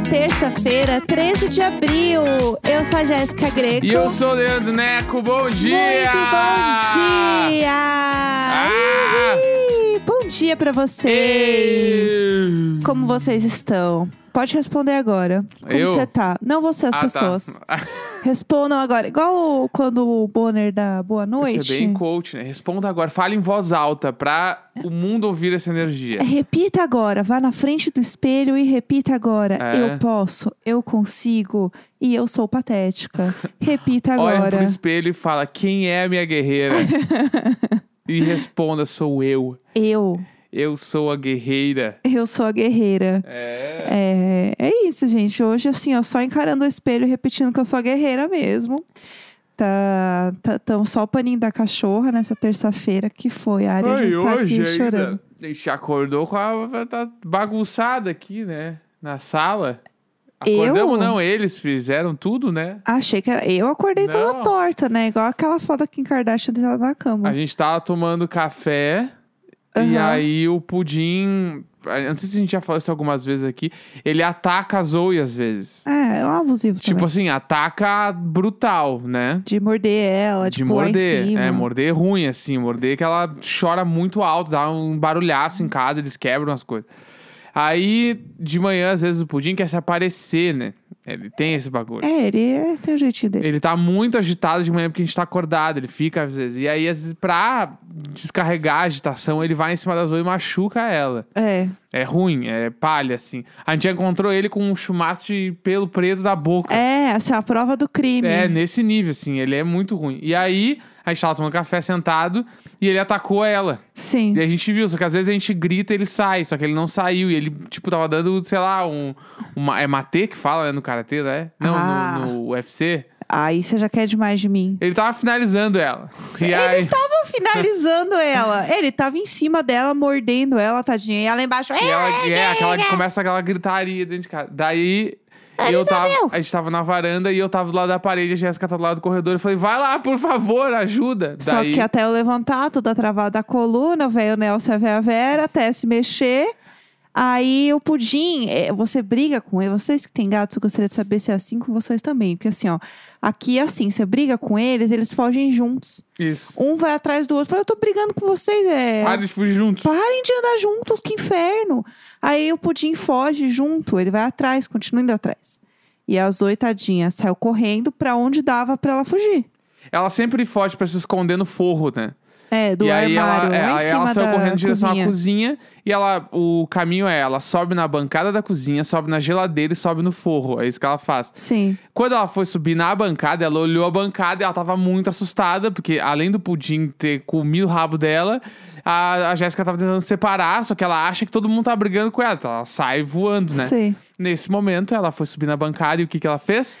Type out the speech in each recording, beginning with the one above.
terça-feira, 13 de abril. Eu sou a Jéssica Greco. E eu sou o Leandro Neco, bom dia! Muito bom dia! Ah! Dia pra vocês. Ei! Como vocês estão? Pode responder agora. Como Eu? você tá? Não você, as Ah, pessoas. Tá. Respondam agora. Igual quando o Bonner dá boa noite. Você é bem coach, né? Responda agora, fale em voz alta pra o mundo ouvir essa energia. Repita agora, vá na frente do espelho e repita agora. É. Eu posso, eu consigo e eu sou patética. Repita Olha pro agora. espelho e fala: quem é a minha guerreira? e responda: sou eu. Eu, Eu sou a guerreira. eu sou a guerreira. É. É, é isso, gente. Hoje, assim, ó, só encarando o espelho e repetindo que eu sou a guerreira mesmo. Tá, tá tão só o paninho da cachorra nessa terça-feira que foi. A área já Ai, está aqui hoje chorando. ainda. A gente acordou com a. Tá bagunçada aqui, né? Na sala. Eu? Acordamos, não, eles fizeram tudo, né? Achei que era. Eu acordei toda Não. torta, né? Igual aquela foto da Kim Kardashian deitada na cama. A gente tava tomando café e Aham. aí o pudim. eu Não sei se a gente já falou isso algumas vezes aqui. Ele ataca a Zoe às vezes. É, é um abusivo Tipo também. assim, ataca brutal, né? De morder ela, De de pular morder. É, morder ruim, assim. Morder que ela chora muito alto, dá um barulhaço em casa, eles quebram as coisas. Aí, de manhã, às vezes, o pudim quer se aparecer, né? Ele tem esse bagulho. É, ele é- tem o jeitinho dele. Ele tá muito agitado de manhã porque a gente tá acordado, ele fica às vezes. E aí, às vezes, pra descarregar a agitação, ele vai em cima da Zoe e machuca ela. É. É ruim, é palha, assim. A gente encontrou ele com um chumaço de pelo preto da boca. É, assim, a prova do crime. É, nesse nível, assim, ele é muito ruim. E aí, a gente tava tomando café sentado e ele atacou ela. Sim. E a gente viu, só que às vezes a gente grita e ele sai, só que ele não saiu. E ele, tipo, tava dando, sei lá, um. Uma, é mate que fala, né, no karatê, né? Não, Ah. no, no UFC. Aí você já quer demais de mim. Ele tava finalizando ela. E Ele aí, estava finalizando ela. Ele tava em cima dela, mordendo ela, tadinha. E ela embaixo. e ela, é, aquela que começa aquela gritaria dentro de casa. Daí. Ela Eu tava, a gente tava na varanda e eu tava do lado da parede, a Jéssica tá do lado do corredor. Eu falei, vai lá, por favor, ajuda. Só Daí, que até eu levantar, toda travada a coluna, o velho Nelson e a Vera, até se mexer. Aí o pudim, é, você briga com ele. Vocês que têm gatos, eu gostaria de saber se é assim com vocês também. Porque assim, ó, aqui é assim, você briga com eles, eles fogem juntos. Isso. Um vai atrás do outro. Fala, eu tô brigando com vocês, é. Para de fugir juntos. Parem de andar juntos, que inferno. Aí o pudim foge junto, ele vai atrás, continua indo atrás. E a Zoe, tadinha, saiu correndo pra onde dava pra ela fugir. Ela sempre foge pra se esconder no forro, né? É, do e aí armário, ela, é, aí ela saiu correndo em direção cozinha. à cozinha e ela, o caminho é, ela sobe na bancada da cozinha, sobe na geladeira e sobe no forro. É isso que ela faz. Sim. Quando ela foi subir na bancada, ela olhou a bancada e ela tava muito assustada, porque além do pudim ter comido o rabo dela, a, a Jéssica tava tentando separar, só que ela acha que todo mundo tá brigando com ela. Então ela sai voando, né? Sim. Nesse momento, ela foi subir na bancada e o que, que ela fez?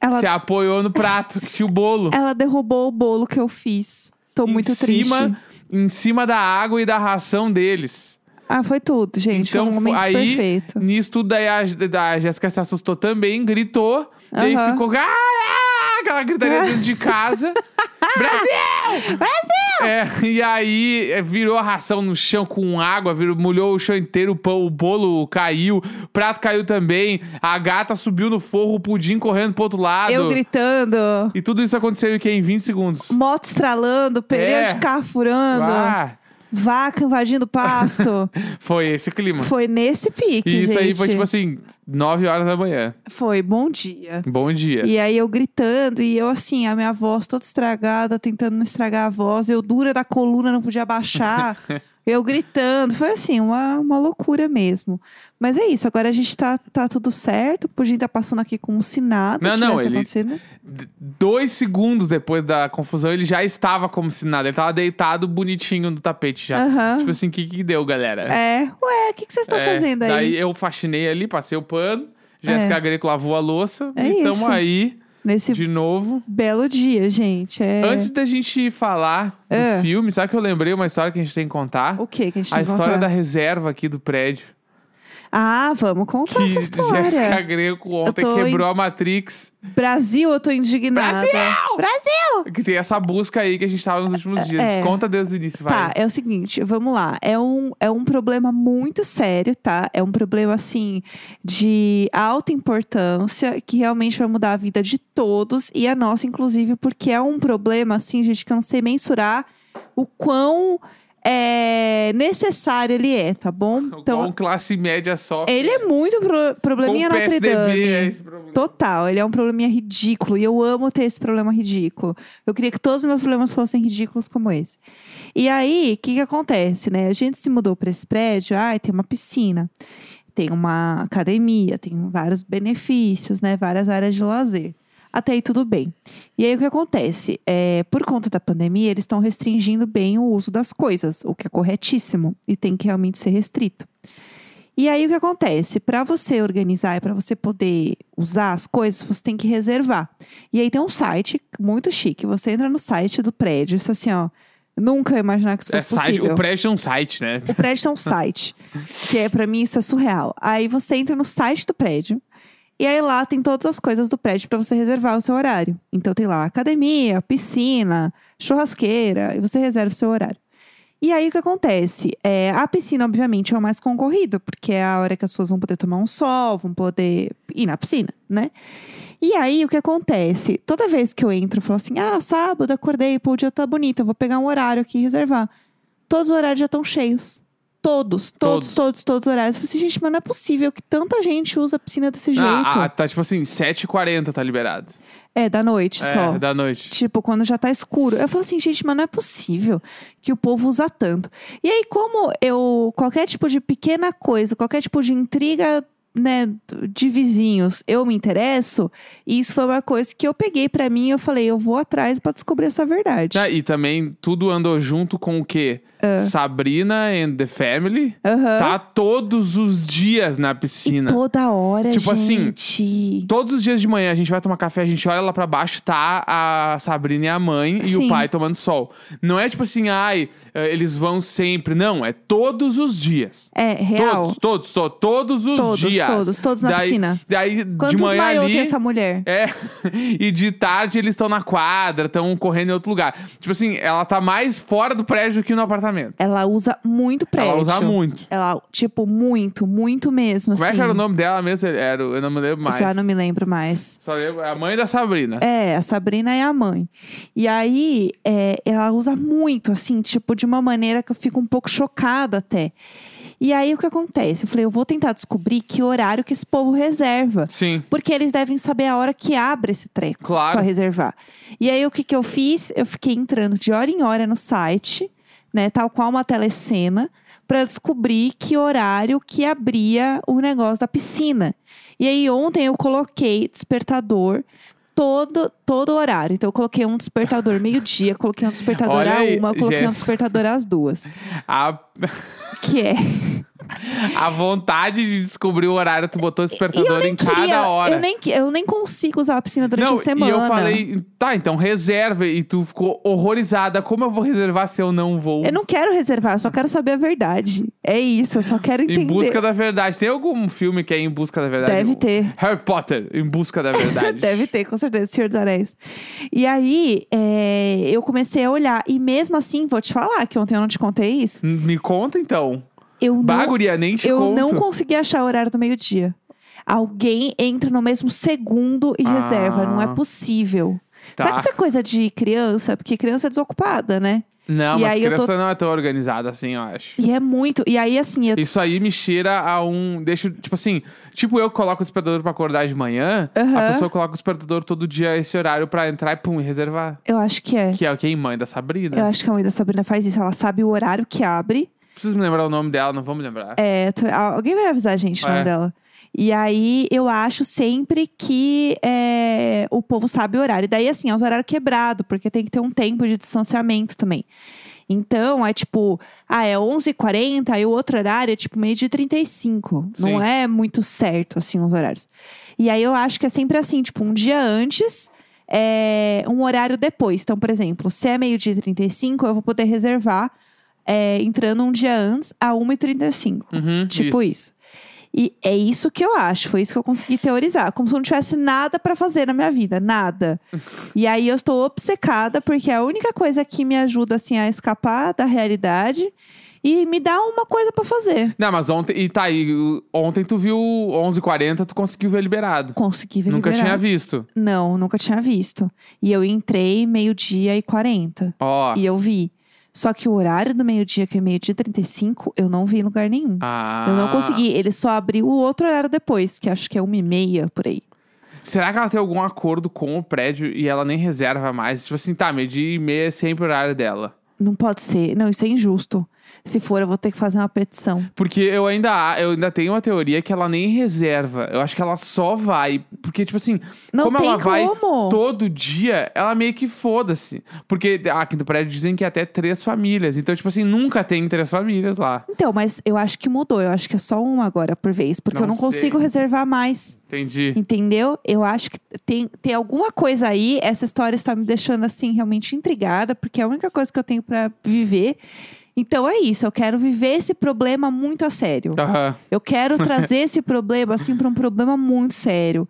Ela, Se apoiou no prato que tinha o bolo. ela derrubou o bolo que eu fiz. Tô muito em cima, triste. Em cima da água e da ração deles. Ah, foi tudo, gente. Então, foi um momento aí, perfeito. Nisso tudo, daí a, a Jéssica se assustou também, gritou. Daí Aham. ficou. "Ah, ah", aquela gritaria dentro de casa. Brasil! Brasil! É, e aí é, virou a ração no chão com água, virou, molhou o chão inteiro, o, pão, o bolo caiu, o prato caiu também, a gata subiu no forro, o pudim correndo pro outro lado. Eu gritando, E tudo isso aconteceu em, quê? em 20 segundos. moto estralando, pneu É. de carro furando, Ah, vaca invadindo pasto. foi esse clima. foi nesse pique, E isso gente. aí foi tipo assim, 9 horas da manhã. Foi, bom dia. Bom dia. E aí eu gritando, e eu assim, a minha voz toda estragada, tentando não estragar a voz, eu dura da coluna, não podia baixar. eu gritando, foi assim, uma, uma loucura mesmo. Mas é isso, agora a gente tá, tá tudo certo, o Pudim tá passando aqui como se nada Não, não, ele- Dois segundos depois da confusão, ele já estava como se nada. Ele tava deitado bonitinho no tapete já. Aham. Tipo assim, o que que deu, galera? É, ué, o que, que vocês estão É, fazendo aí? Daí eu faxinei ali, passei o pano. Jéssica Greco lavou a louça. É e tamo isso. aí Nesse de novo. belo dia, gente. É... Antes da gente falar do É. filme, sabe que eu lembrei uma história que a gente tem que contar? O que que a gente A tem que história contar? da reserva aqui do prédio. Ah, vamos contar que essa história. Jéssica Greco ontem quebrou a Matrix. Brasil, eu tô indignada. Brasil! Brasil! Que tem essa busca aí que a gente tava nos últimos dias. É. Conta desde o início, vai. Tá, é o seguinte, vamos lá. É um, é um problema muito sério, tá? É um problema, assim, de alta importância, que realmente vai mudar a vida de todos e a nossa, inclusive, porque é um problema, assim, gente, que eu não sei mensurar o quão é, necessário ele é, tá bom? Então, classe média só. ele é muito pro, probleminha Com Notre Dame. é esse problema. Total, ele é um probleminha ridículo e eu amo ter esse problema ridículo. Eu queria que todos os meus problemas fossem ridículos como esse. E aí, o que que acontece, né? A gente se mudou para esse prédio, ai, tem uma piscina, tem uma academia, tem vários benefícios, né? Várias áreas de lazer. Até aí tudo bem. E aí o que acontece? É, por conta da pandemia, eles estão restringindo bem o uso das coisas, o que é corretíssimo e tem que realmente ser restrito. E aí o que acontece? Para você organizar e para você poder usar as coisas, você tem que reservar. E aí tem um site muito chique. Você entra no site do prédio, isso assim, ó. Nunca ia imaginar que isso É fosse site, possível. o prédio é um site, né? O prédio tem um site, que é para mim isso é surreal. Aí você entra no site do prédio e aí lá tem todas as coisas do prédio para você reservar o seu horário. Então tem lá academia, piscina, churrasqueira, e você reserva o seu horário. E aí o que acontece? É, a piscina, obviamente, é o mais concorrido, porque é a hora que as pessoas vão poder tomar um sol, vão poder ir na piscina, né? E aí o que acontece? Toda vez que eu entro, eu falo assim: ah, sábado, acordei, pô, o dia tá bonito, eu vou pegar um horário aqui e reservar. Todos os horários já estão cheios. Todos, todos, Todos. todos, todos, os horários. Eu falei assim, gente, mas não é possível que tanta gente usa a piscina desse jeito. Ah, ah, tá tipo assim, 7h40 tá liberado. É, da noite só. É, da noite. Tipo, quando já tá escuro. Eu falo assim, gente, mas não é possível que o povo usa tanto. E aí, como eu, qualquer tipo de pequena coisa, qualquer tipo de intriga, né, de vizinhos, eu me interesso, e isso foi uma coisa que eu peguei pra mim e eu falei, eu vou atrás pra descobrir essa verdade. Ah, e também tudo andou junto com o quê? Sabrina and the Family. Ah. Tá todos os dias na E piscina. toda hora, Tipo assim, gente. Todos os dias de manhã a gente vai tomar café, a gente olha lá pra baixo, tá a Sabrina e a mãe e Sim. o pai tomando sol. Não é tipo assim, ai, eh, eles vão sempre. Não, é todos os dias. É, real. Todos, todos, to- todos os Todos, dias. todos, todos na daí, piscina. Daí, Quantos de manhã ali... tem essa mulher? É, e de tarde eles estão na quadra, estão correndo em outro lugar. Tipo assim, ela tá mais fora do prédio que no apartamento. Ela usa muito prédio. Ela usa muito. Ela, tipo, muito, muito mesmo, Como é assim. que era o nome dela mesmo? Era, eu não me lembro mais. Já não me lembro mais. Só lembro, é a mãe da Sabrina. É, a Sabrina é a mãe. E aí, é, ela usa muito, assim, tipo, de uma maneira que eu fico um pouco chocada até. E aí, o que acontece? Eu falei, eu vou tentar descobrir que horário que esse povo reserva. Sim, Porque eles devem saber a hora que abre esse treco claro. para reservar. E aí, o que, que eu fiz? Eu fiquei entrando de hora em hora no site, né? Tal qual uma telecena, para descobrir que horário que abria o negócio da piscina. E aí, ontem eu coloquei despertador. Todo, todo horário. Então, eu coloquei um despertador meio-dia, coloquei um despertador Olha a aí, uma, coloquei um Jéssica. despertador às duas. A, Que é. A vontade de descobrir o horário, tu botou o despertador em queria. cada hora. Eu nem, eu nem consigo usar a piscina durante não, a semana. e eu falei, tá, então reserva. E tu ficou horrorizada. Como eu vou reservar se eu não vou? Eu não quero reservar, eu só quero saber a verdade. É isso, eu só quero entender. Em busca da verdade. Tem algum filme que é Em Busca da Verdade? Deve ter. Harry Potter, Em Busca da Verdade. Deve ter, com certeza, Senhor dos Anéis. E aí, é, eu comecei a olhar. E mesmo assim, vou te falar que ontem eu não te contei isso. Me conta então. Eu não, Baguria, nem te eu conto. não consegui achar o horário do meio-dia. Alguém entra no mesmo segundo e Ah. reserva. Não é possível. Tá. Sabe que isso é coisa de criança? Porque criança é desocupada, né? Não, E mas eu tô- criança não é tão organizada assim, eu acho. E é muito. E aí, assim, eu Isso aí me cheira a um. Deixa, tipo assim, tipo eu coloco o despertador pra acordar de manhã, a Aham. pessoa coloca o despertador todo dia esse horário pra entrar e pum, e reservar. eu acho que é. Que é o que? Mãe da Sabrina. Eu acho que a mãe da Sabrina faz isso. Ela sabe o horário que abre. Preciso me lembrar o nome dela, não vou me lembrar. É, t- a- alguém vai avisar a gente o nome É. dela. E aí, eu acho sempre que é, o povo sabe o horário. E daí, assim, é um horário quebrado, porque tem que ter um tempo de distanciamento também. Então, é tipo, ah, é 11h40, aí o outro horário é tipo meio de 35. Não Sim. é muito certo, assim, os horários. E aí, eu acho que é sempre assim, tipo, um dia antes, é, um horário depois. Então, por exemplo, se é meio-dia e 35, eu vou poder reservar é, entrando um dia antes, a 1h35. Uhum, Tipo isso. E é isso que eu acho, foi isso que eu consegui teorizar. Como se eu não tivesse nada pra fazer na minha vida, nada. e aí eu estou obcecada, porque é a única coisa que me ajuda, assim, a escapar da realidade e me dá uma coisa pra fazer. Não, mas ontem. E tá aí, ontem tu viu 11h40, tu conseguiu ver liberado. Consegui ver Nunca liberado. tinha visto. Não, nunca tinha visto. E eu entrei meio-dia e 40. Ó. E eu vi. Só que o horário do meio-dia, que é meio-dia e 35, eu não vi em lugar nenhum. Ah. Eu não consegui. Ele só abriu o outro horário depois, que acho que é uma e meia por aí. Será que ela tem algum acordo com o prédio e ela nem reserva mais? Tipo assim, tá, meio-dia e meia é sempre o horário dela. Não pode ser. Não, isso é injusto. Se for, eu vou ter que fazer uma petição. Porque eu ainda, eu ainda tenho uma teoria que ela nem reserva. Eu acho que ela só vai. Porque, tipo assim, Não como tem ela vai como. todo dia, ela meio que foda-se. Porque aqui no prédio dizem que é até três famílias. Então, tipo assim, nunca tem três famílias lá. Então, mas eu acho que mudou. Eu acho que é só uma agora por vez. Porque Não eu não sei. consigo reservar mais. Entendi. Entendeu? Eu acho que tem, tem alguma coisa aí. Essa história está me deixando, assim, realmente intrigada. Porque é a única coisa que eu tenho pra viver. Então é isso. Eu quero viver esse problema muito a sério. Aham. Eu quero trazer esse problema, assim, para um problema muito sério.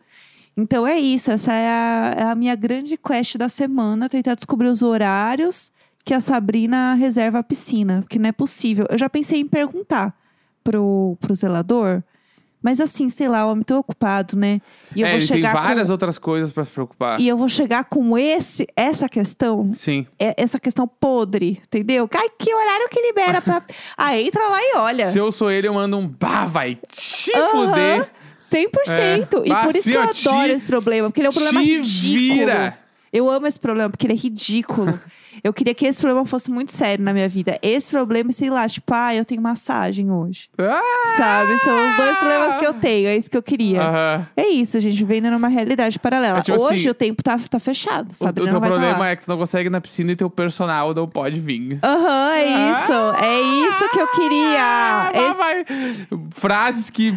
Então é isso. Essa é a, é a minha grande quest da semana. Tentar descobrir os horários que a Sabrina reserva a piscina. Porque não é possível. Eu já pensei em perguntar pro, pro zelador. Mas assim, sei lá, o homem tô ocupado, né? E eu é, vou ele tem chegar várias com, outras coisas pra se preocupar. E eu vou chegar com esse, essa questão Sim. é- essa questão podre, entendeu? Ai, que horário que libera pra. ah, entra lá e olha. Se eu sou ele, eu mando um bah, vai te Aham, fuder. 100%. É. E por isso que eu ó, te- adoro esse problema, porque ele é um problema te ridículo. vira. Eu amo esse problema, porque ele é ridículo. Eu queria que esse problema fosse muito sério na minha vida. Esse problema, sei lá, tipo, ah, eu tenho massagem hoje. Ah! Sabe? São os dois problemas que eu tenho. É isso que eu queria. Aham. É isso, a gente vivendo numa realidade paralela. É tipo Hoje assim, o tempo tá, tá fechado, O, sabe? o Não teu vai tá problema é que tu não consegue ir na piscina e teu personal não pode vir. Aham, é isso. É isso que eu queria. Ah, Esse- vai. Frases que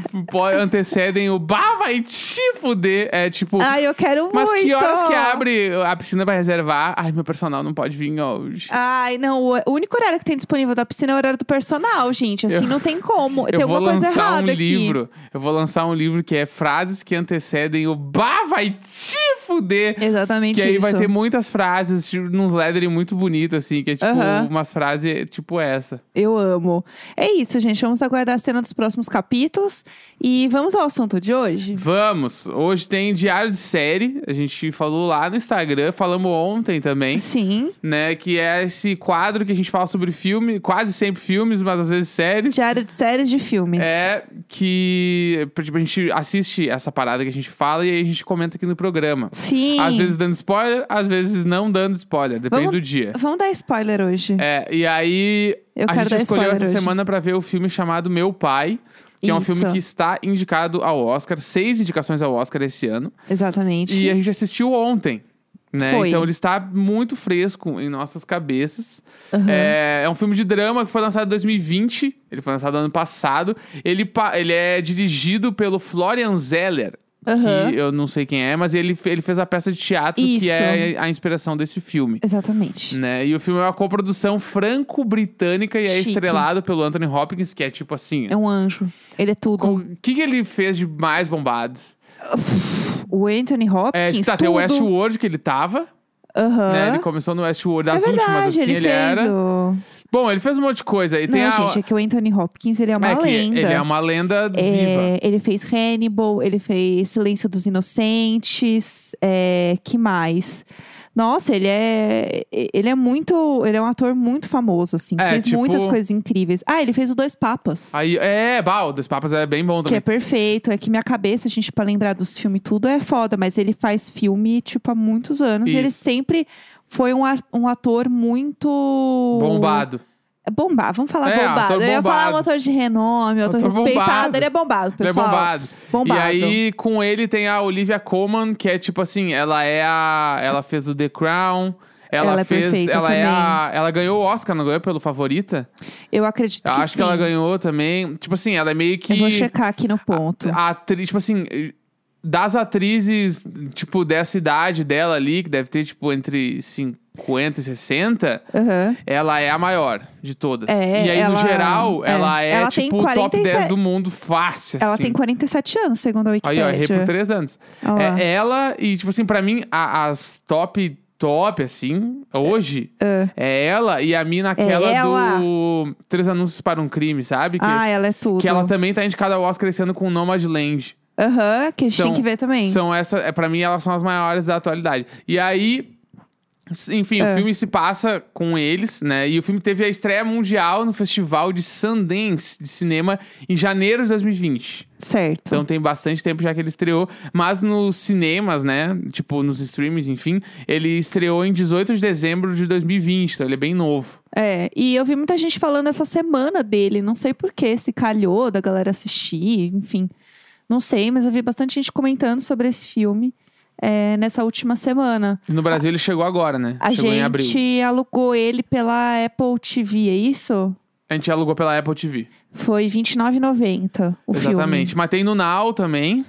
antecedem o bah, vai te fuder. É tipo. Ai, eu quero mas muito. que horas que abre a piscina pra reservar? Ai, meu personal não pode vir hoje. Ai, não. O único horário que tem disponível da piscina é o horário do personal, gente. Assim, Eu- não tem como. tem eu vou alguma coisa lançar um errada aqui. livro. Eu vou lançar um livro que é frases que antecedem o bah, vai te fuder. Exatamente Que aí isso. vai ter muitas frases, tipo, nos lettering muito bonito, assim, que é tipo umas frases tipo essa. Eu amo. É isso, gente. Vamos aguardar a cena dos próximos capítulos. E vamos ao assunto de hoje? Vamos! Hoje tem diário de série. A gente falou lá no Instagram, falamos ontem também. Sim. Né, que é esse quadro que a gente fala sobre filme, quase sempre filmes, mas às vezes séries. Diário de séries de filmes. É que tipo, a gente assiste essa parada que a gente fala e aí a gente comenta aqui no programa. Sim. Às vezes dando spoiler, às vezes não dando spoiler, depende Vamos- do dia. Vamos dar spoiler hoje. É, e aí Eu a gente escolheu essa hoje. semana pra ver o filme chamado Meu Pai, que é um Isso. filme que está indicado ao Oscar, seis indicações ao Oscar esse ano. Exatamente. E a gente assistiu ontem. Né? Foi. Então ele está muito fresco em nossas cabeças. Aham. É, é um filme de drama que foi lançado em 2020. Ele foi lançado ano passado. Ele, ele é dirigido pelo Florian Zeller. Aham. Que eu não sei quem é, mas ele, ele fez a peça de teatro que Isso. é a inspiração desse filme. Exatamente. Né? E o filme é uma coprodução franco-britânica e é Chique. estrelado pelo Anthony Hopkins, que é tipo assim. É um anjo. Ele é tudo. O que, que ele fez de mais bombado? O Anthony É, Hopkins, tá, tem o tudo. Westworld que ele tava, Aham. né? Ele começou no Westworld das é últimas, verdade, assim, ele, ele, era. o... Bom, ele fez um monte de coisa. E tem Não, a. gente, é que o Anthony Hopkins, ele é uma é lenda. ele é uma lenda viva. É, ele fez Hannibal, ele fez Silêncio dos Inocentes, é, que mais? Nossa, ele é ele é muito, ele é um ator muito famoso assim, É, fez tipo- muitas coisas incríveis. Ah, ele fez o Dois Papas. Aí, é, bah, o Dois Papas é bem bom Que é também. perfeito, é que minha cabeça, a gente, pra lembrar dos filmes tudo é foda, mas ele faz filme, tipo, há muitos anos. E ele Isso. sempre foi um, um ator muito. Bombado. É Bombar, vamos falar É, bombado. ator Eu ia falar um bombado. ator de renome, ator Ator respeitado. bombado. Ele é bombado, Ele é pessoal. bombado. Bombado. E aí, com ele, tem a Olivia Colman, que é tipo assim, ela é a. Ela fez o The Crown. Ela, Ela é fez. perfeita ela é também. a. Ela ganhou o Oscar, não ganhou pelo favorita? Eu acredito que acho sim. que ela ganhou também. Tipo assim, ela é meio que. Eu vou checar aqui no ponto. a atriz, tipo assim, das atrizes, tipo, dessa idade dela ali, que deve ter, tipo, entre 50 e 60, Aham. ela é a maior de todas. É, e aí, ela- no geral, é. ela é, Ela tipo, o top 10 47 do mundo fácil, Ela assim. tem 47 anos, segundo a Aí, Wikipedia. ó, errei por três anos. Olha lá. É ela e, tipo assim, pra mim, a- as top, top, assim, hoje, É. é ela e a mina aquela ela. do Três Anúncios para um Crime, sabe? Que, Ah, ela é tudo. que ela também tá indicada ao Oscar esse ano com Nomadland. Aham, que a gente tem que ver também. São essa, é, pra mim, elas são as maiores da atualidade. E aí, enfim, É. o filme se passa com eles, né? E o filme teve a estreia mundial no Festival de Sundance de cinema em janeiro de 2020. Certo. Então tem bastante tempo já que ele estreou. Mas nos cinemas, né? Tipo, nos streams, enfim, ele estreou em 18 de dezembro de 2020. Então ele é bem novo. É, e eu vi muita gente falando essa semana dele, não sei porquê, se calhou da galera assistir, enfim. Não sei, mas eu vi bastante gente comentando sobre esse filme é, nessa última semana. No Brasil ele chegou agora, né? A chegou em abril. gente alugou ele pela Apple TV, é isso? A gente alugou pela Apple TV. Foi R$29,90 o Exatamente. filme. Mas tem no Now também.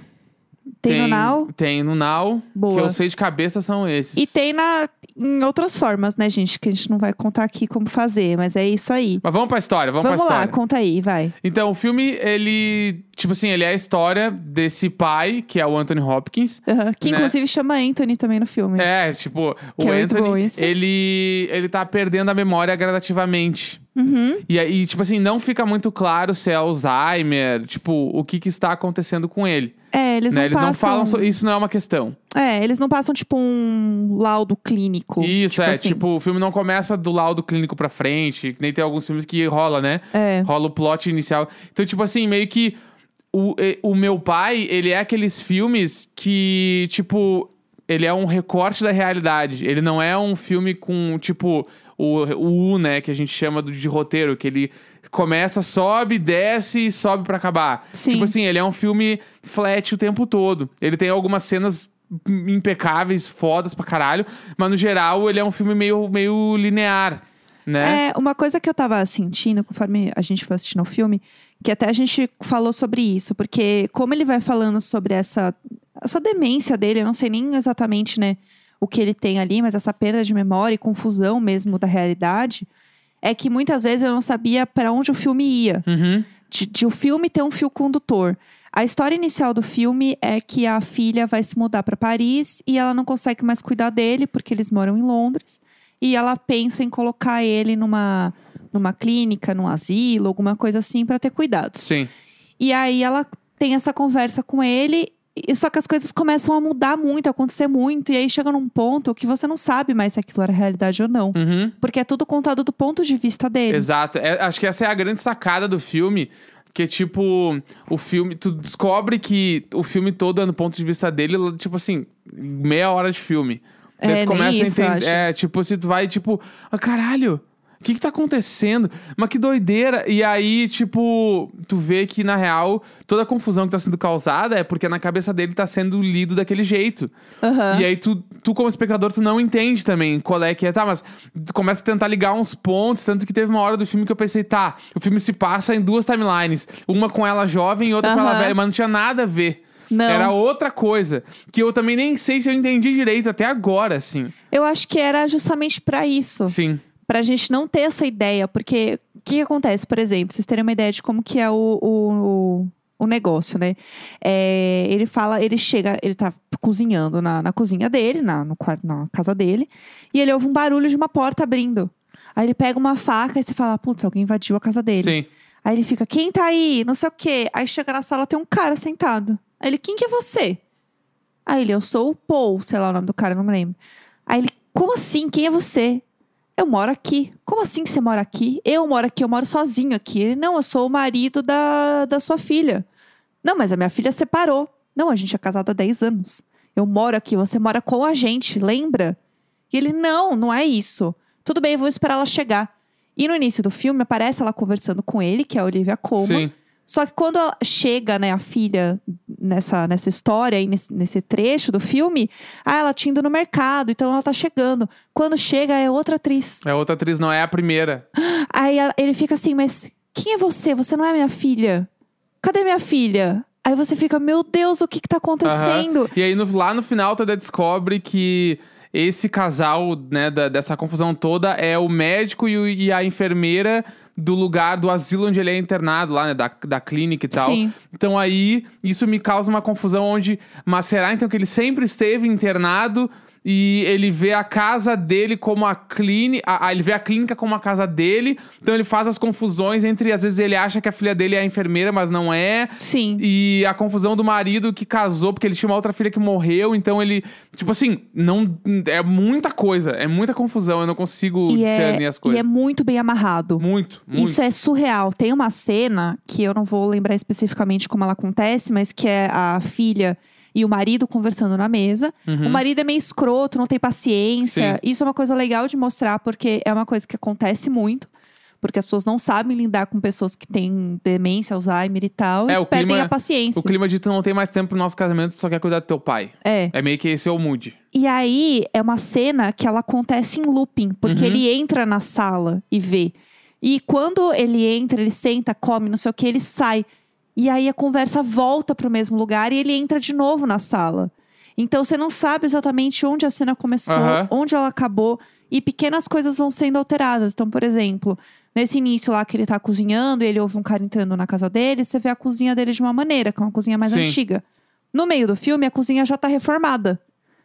Tem, no Now Tem no Now. Boa. Que eu sei de cabeça são esses. e tem na, em outras formas, né, gente? Que a gente não vai contar aqui como fazer, mas é isso aí. Mas vamos pra história, vamos, Vamos pra lá, história. conta aí, vai. Então, o filme, ele. Tipo assim, ele é a história desse pai, que é o Anthony Hopkins. Que Né? inclusive chama Anthony também no filme. É, tipo, o Que é muito bom Anthony, ele, ele tá perdendo a memória gradativamente. Uhum. E aí, tipo assim, não fica muito claro se é Alzheimer, tipo, o que que está acontecendo com ele. É, eles né? não Eles passam... não falam, so- isso não é uma questão. É, eles não passam, tipo, um laudo clínico. Isso, tipo é, assim. tipo, o filme não começa do laudo clínico pra frente, nem tem alguns filmes que rola, né? É. Rola o plot inicial. Então, tipo assim, meio que o, o meu pai, ele é aqueles filmes que, tipo, ele é um recorte da realidade. Ele não é um filme com, tipo, o, o U, né, que a gente chama de roteiro, que ele começa, sobe, desce e sobe pra acabar. Sim. Tipo assim, ele é um filme flat o tempo todo. Ele tem algumas cenas impecáveis, fodas pra caralho, mas no geral ele é um filme meio, meio linear, né? É, uma coisa que eu tava sentindo conforme a gente foi assistindo o filme, que até a gente falou sobre isso, porque como ele vai falando sobre essa, essa demência dele, eu não sei nem exatamente, né, o que ele tem ali, mas essa perda de memória e confusão mesmo da realidade, é que muitas vezes eu não sabia para onde o filme ia. Uhum. de, de o filme ter um fio condutor. A história inicial do filme é que a filha vai se mudar para Paris e ela não consegue mais cuidar dele porque eles moram em Londres. E ela pensa em colocar ele numa, numa clínica, num asilo, alguma coisa assim para ter cuidados. Sim. E aí ela tem essa conversa com ele, e só que as coisas começam a mudar muito, a acontecer muito, e aí chega num ponto que você não sabe mais se aquilo era realidade ou não. Uhum. Porque é tudo contado do ponto de vista dele. Exato. É, acho que essa é a grande sacada do filme. Que, tipo, o filme. Tu descobre que o filme todo é no ponto de vista dele, tipo assim, meia hora de filme. Daí É, tu começa isso, a entender. É, tipo, se tu vai, tipo, ah, caralho, o que que tá acontecendo? Mas que doideira. E aí, tipo, tu vê que, na real, toda a confusão que tá sendo causada é porque na cabeça dele tá sendo lido daquele jeito. Aham. E aí tu, tu, como espectador, tu não entende também qual é que é. Tá, mas tu começa a tentar ligar uns pontos, tanto que teve uma hora do filme que eu pensei, tá, o filme se passa em duas timelines. Uma com ela jovem e outra com ela Aham. velha, mas não tinha nada a ver. Não. Era outra coisa. Que eu também nem sei se eu entendi direito até agora, assim. Eu acho que era justamente pra isso. Sim. Pra gente não ter essa ideia. Porque o que, que acontece, por exemplo, vocês terem uma ideia de como que é o, o, o negócio, né? É, ele fala, ele chega, ele tá cozinhando na, na cozinha dele, na, no quarto, na casa dele, e ele ouve um barulho de uma porta abrindo. Aí ele pega uma faca e você fala, putz, alguém invadiu a casa dele. Sim. Aí ele fica, quem tá aí? Não sei o quê. Aí chega na sala, tem um cara sentado. Aí ele, quem que é você? Aí ele, eu sou o Paul, sei lá o nome do cara, não me lembro. Aí ele, como assim? Quem é você? Eu moro aqui. Como assim você mora aqui? Eu moro aqui, eu moro sozinho aqui. Ele, não, eu sou o marido da, da sua filha. Não, mas a minha filha separou. Não, a gente é casado há 10 anos. Eu moro aqui, você mora com a gente, lembra? E ele, não, não é isso. Tudo bem, vou esperar ela chegar. E no início do filme aparece ela conversando com ele, que é a Olivia Colman. Sim. Só que quando ela chega, né, a filha nessa, nessa história aí, nesse, nesse trecho do filme, ah, ela tinha ido no mercado, então ela tá chegando. Quando chega, é outra atriz. É outra atriz, não é a primeira. Aí ela- ele fica assim, mas quem é você? Você não é minha filha? Cadê minha filha? Aí você fica, meu Deus, o que que tá acontecendo? Aham. E aí, no- lá no final, ainda descobre que esse casal, né, da- dessa confusão toda é o médico e, o- e a enfermeira do lugar do asilo onde ele é internado, lá, né, da, da clínica e tal. Sim. Então aí, isso me causa uma confusão onde, mas será então que ele sempre esteve internado e ele vê a casa dele como a clínica, ele vê a clínica como a casa dele, então ele faz as confusões entre, às vezes ele acha que a filha dele é a enfermeira, mas não é, Sim. e a confusão do marido que casou porque ele tinha uma outra filha que morreu, então ele, tipo assim, não é muita coisa, é muita confusão, eu não consigo E discernir é, as coisas. e é muito bem amarrado. Muito, muito. Isso é surreal. Tem uma cena que eu não vou lembrar especificamente como ela acontece, mas que é a filha e o marido conversando na mesa. Uhum. O marido é meio escroto, não tem paciência. Sim. Isso é uma coisa legal de mostrar, porque é uma coisa que acontece muito. Porque as pessoas não sabem lidar com pessoas que têm demência, Alzheimer e tal. É, e o perdem clima- a paciência. O clima de tu não tem mais tempo pro nosso casamento, tu só quer cuidar do teu pai. É. É meio que esse é o mood. E aí é uma cena que ela acontece em looping, porque Uhum. ele entra na sala e vê. E quando ele entra, ele senta, come, não sei o que, ele sai. E aí a conversa volta pro mesmo lugar e ele entra de novo na sala. Então você não sabe exatamente onde a cena começou, Aham. onde ela acabou, e pequenas coisas vão sendo alteradas. Então, por exemplo, nesse início lá que ele tá cozinhando, e ele ouve um cara entrando na casa dele, você vê a cozinha dele de uma maneira, que é uma cozinha mais Sim. antiga. No meio do filme, a cozinha já tá reformada.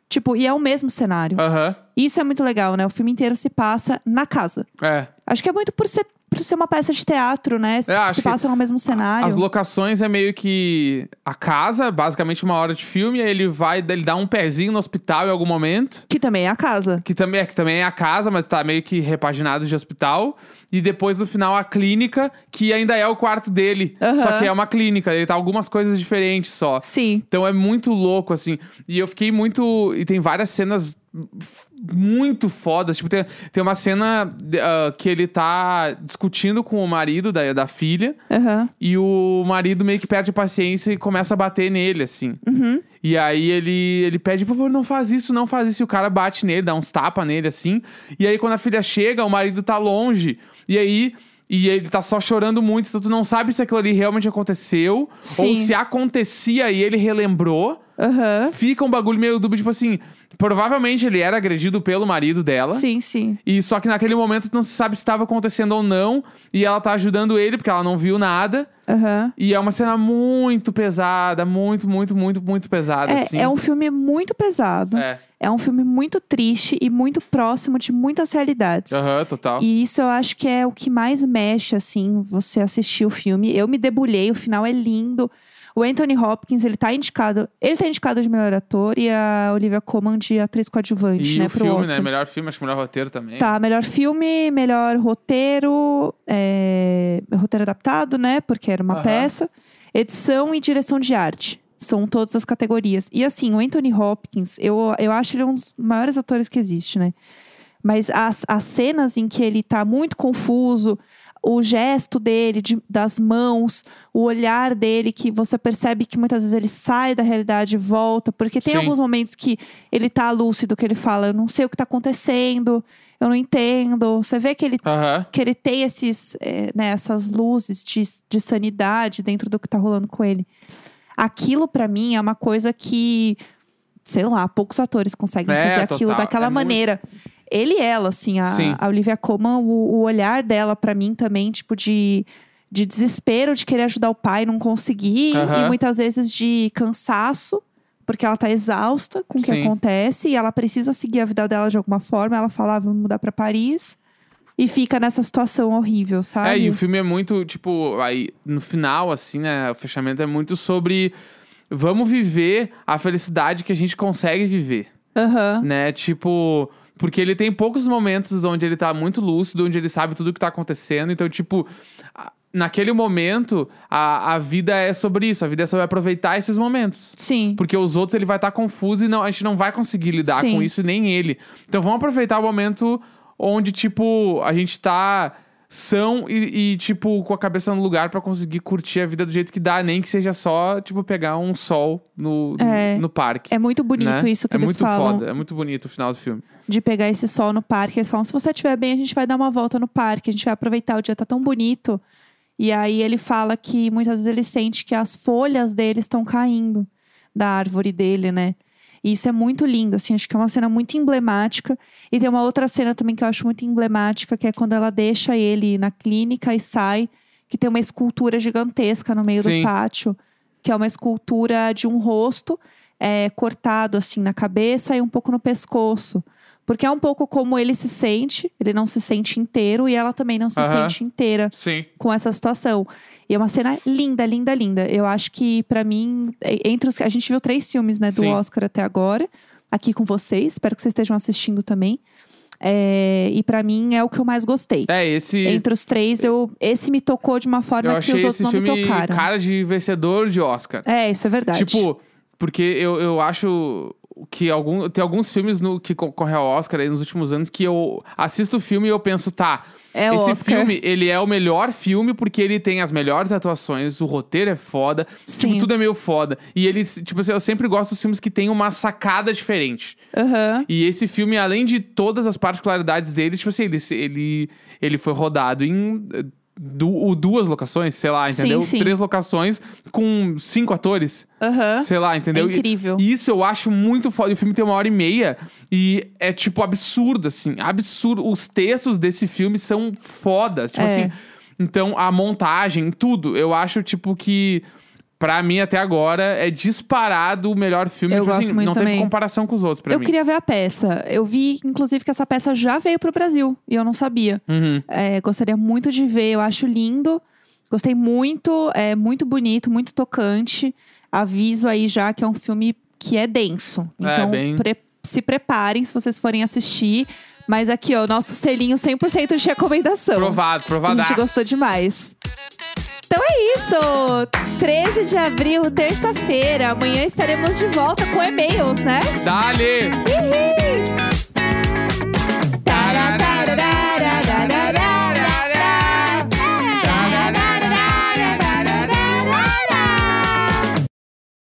Tipo, e é o mesmo cenário. Aham. Isso é muito legal, né? O filme inteiro se passa na casa. É. Acho que é muito por ser, por ser uma peça de teatro, né? Se, É, se passa no mesmo cenário. As locações é meio que a casa, basicamente uma hora de filme, aí ele vai, ele dá um pezinho no hospital em algum momento. Que também é a casa. Que também, é, que também é a casa, mas tá meio que repaginado de hospital. E depois, no final, a clínica, que ainda é o quarto dele. Aham. Só que é uma clínica, ele tá algumas coisas diferentes só. Sim. Então é muito louco, assim. E eu fiquei muito. E tem várias cenas muito fodas. Tipo, tem, tem uma cena ah, que ele tá discutindo com o marido da, da filha. Aham. E o marido meio que perde a paciência e começa a bater nele, assim. Uhum. E aí ele, ele pede, por favor, não faz isso, não faz isso. E o cara bate nele, dá uns tapas nele, assim. E aí quando a filha chega, o marido tá longe. E aí... E ele tá só chorando muito, então tu não sabe se aquilo ali realmente aconteceu. Sim. Ou se acontecia e ele relembrou. Aham. Fica um bagulho meio dúbio, tipo assim... Provavelmente ele era agredido pelo marido dela. Sim, sim. E só que naquele momento não se sabe se estava acontecendo ou não. E ela tá ajudando ele, porque ela não viu nada. Aham. E é uma cena muito pesada, muito, muito, muito, muito pesada, É, assim. é um filme muito pesado. É. É um filme muito triste e muito próximo de muitas realidades. Aham, total. E isso eu acho que é o que mais mexe, assim, você assistir o filme. Eu me debulhei, o final é lindo. O Anthony Hopkins, ele tá indicado. Ele tá indicado de melhor ator e a Olivia Colman de atriz coadjuvante, E né, o filme, Oscar. né? Melhor filme, acho que melhor roteiro também. Tá, melhor filme, melhor roteiro, é, roteiro adaptado, né? Porque era uma Aham. peça. Edição e direção de arte. São todas as categorias. E assim, o Anthony Hopkins, eu, eu acho ele um dos maiores atores que existe, né? Mas as, as cenas em que ele tá muito confuso, o gesto dele, de- das mãos, o olhar dele, que você percebe que muitas vezes ele sai da realidade e volta, porque tem Sim. alguns momentos que ele tá lúcido, que ele fala, eu não sei o que tá acontecendo, eu não entendo. Você vê que ele, que ele tem esses, eh, né, essas luzes de, de sanidade dentro do que tá rolando com ele. Aquilo, pra mim, é uma coisa que, sei lá, poucos atores conseguem É, fazer aquilo total. daquela É muito- maneira. Ele e ela, assim, a, Sim. a Olivia Colman, o, o olhar dela pra mim também, tipo, de, de desespero de querer ajudar o pai, não conseguir, Aham. e muitas vezes de cansaço, porque ela tá exausta com o que Sim. acontece e ela precisa seguir a vida dela de alguma forma. Ela fala, ah, vamos mudar pra Paris. E fica nessa situação horrível, sabe? É, e o filme é muito, tipo, aí no final, assim, né? O fechamento é muito sobre vamos viver a felicidade que a gente consegue viver, Aham. né? Tipo, porque ele tem poucos momentos onde ele tá muito lúcido, onde ele sabe tudo o que tá acontecendo. Então, tipo, naquele momento, a, a vida é sobre isso. A vida é sobre aproveitar esses momentos. Sim. Porque os outros ele vai estar confuso e não, a gente não vai conseguir lidar Sim. com isso, nem ele. Então vamos aproveitar o momento onde, tipo, a gente tá são e, e, tipo, com a cabeça no lugar pra conseguir curtir a vida do jeito que dá, nem que seja só, tipo, pegar um sol no, É. no, parque. É muito bonito né? isso que é eles muito falam. foda, é muito bonito o final do filme. de pegar esse sol no parque. Eles falam: se você estiver bem, a gente vai dar uma volta no parque, a gente vai aproveitar, o dia tá tão bonito. E aí ele fala que muitas vezes ele sente que as folhas dele estão caindo da árvore dele, né? E isso é muito lindo, assim, acho que é uma cena muito emblemática. E tem uma outra cena também que eu acho muito emblemática, que é quando ela deixa ele na clínica e sai, que tem uma escultura gigantesca no meio Sim. do pátio, que é uma escultura de um rosto é, cortado assim na cabeça e um pouco no pescoço. Porque é um pouco como ele se sente, ele não se sente inteiro e ela também não se Aham. sente inteira Sim. com essa situação. E é uma cena linda, linda, linda. Eu acho que, pra mim, é- entre os. A gente viu três filmes, né, do Sim. Oscar até agora, aqui com vocês. Espero que vocês estejam assistindo também. É, e pra mim é o que eu mais gostei. É, esse. Entre os três, eu, esse me tocou de uma eu forma que achei os outros esse não me filme tocaram. cara de vencedor de Oscar. É, isso é verdade. Tipo, porque eu, eu acho que algum, tem alguns filmes no, que concorrem ao Oscar aí nos últimos anos que eu assisto o filme e eu penso, tá. é esse Oscar. filme, ele é o melhor filme porque ele tem as melhores atuações, o roteiro é foda, Sim. tipo, tudo é meio foda. E eles, tipo assim, eu sempre gosto dos filmes que tem uma sacada diferente. Aham. E esse filme, além de todas as particularidades dele, tipo assim, ele, ele, ele foi rodado em du- duas locações, sei lá, Sim, entendeu? sim. Três locações com cinco atores, Aham. sei lá, É entendeu? E- incrível. Isso eu acho muito foda. E O filme tem uma hora e meia e é, tipo, absurdo, assim. Absurdo. Os textos desse filme são fodas. Tipo É. assim. Então, a montagem, tudo. Eu acho, tipo, que. Pra mim, até agora, é disparado o melhor filme. Eu tipo gosto assim, muito não também. teve comparação com os outros, pra Eu mim. queria ver a peça. Eu vi, inclusive, que essa peça já veio pro Brasil. E eu não sabia. Uhum. É, gostaria muito de ver, eu acho lindo. Gostei muito, é muito bonito, muito tocante. Aviso aí já que é um filme que é denso. É, Então, bem- pre- se preparem se vocês forem assistir. Mas aqui, ó, nosso selinho 100% de recomendação. Provado, A provadaço. gente gostou demais. Então é isso! 13 de abril, terça-feira. Amanhã estaremos de volta com e-mails, né? Dale! Ih!